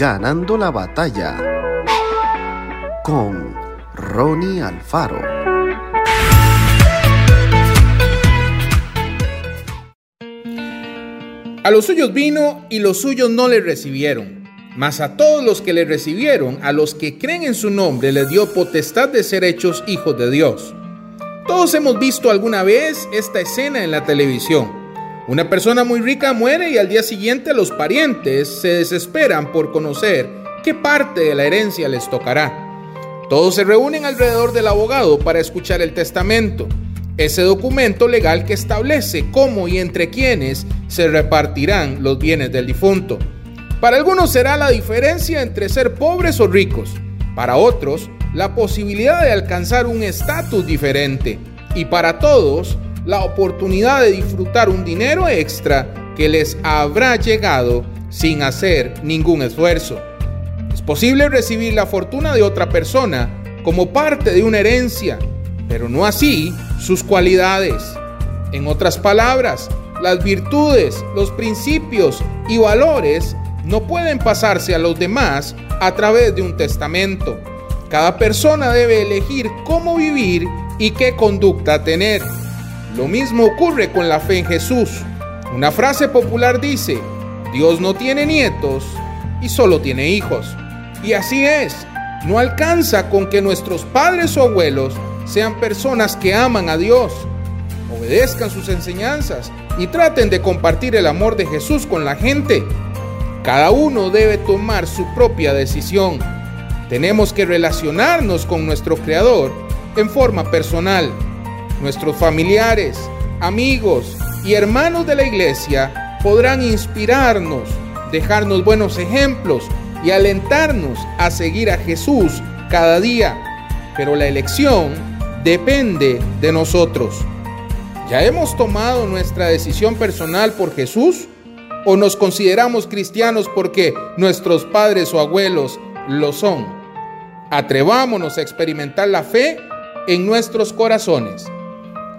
Ganando la batalla con Ronnie Alfaro. A los suyos vino y los suyos no le recibieron. Mas a todos los que le recibieron, a los que creen en su nombre, le dio potestad de ser hechos hijos de Dios. Todos hemos visto alguna vez esta escena en la televisión. Una persona muy rica muere y al día siguiente los parientes se desesperan por conocer qué parte de la herencia les tocará. Todos se reúnen alrededor del abogado para escuchar el testamento, ese documento legal que establece cómo y entre quiénes se repartirán los bienes del difunto. Para algunos será la diferencia entre ser pobres o ricos, para otros la posibilidad de alcanzar un estatus diferente y para todos la oportunidad de disfrutar un dinero extra que les habrá llegado sin hacer ningún esfuerzo. Es posible recibir la fortuna de otra persona como parte de una herencia, pero no así sus cualidades. En otras palabras, las virtudes, los principios y valores no pueden pasarse a los demás a través de un testamento. Cada persona debe elegir cómo vivir y qué conducta tener. Lo mismo ocurre con la fe en Jesús. Una frase popular dice, Dios no tiene nietos y solo tiene hijos. Y así es, no alcanza con que nuestros padres o abuelos sean personas que aman a Dios, obedezcan sus enseñanzas y traten de compartir el amor de Jesús con la gente. Cada uno debe tomar su propia decisión. Tenemos que relacionarnos con nuestro Creador en forma personal Nuestros familiares, amigos y hermanos de la iglesia podrán inspirarnos, dejarnos buenos ejemplos y alentarnos a seguir a Jesús cada día. Pero la elección depende de nosotros. ¿Ya hemos tomado nuestra decisión personal por Jesús? ¿O nos consideramos cristianos porque nuestros padres o abuelos lo son? Atrevámonos a experimentar la fe en nuestros corazones.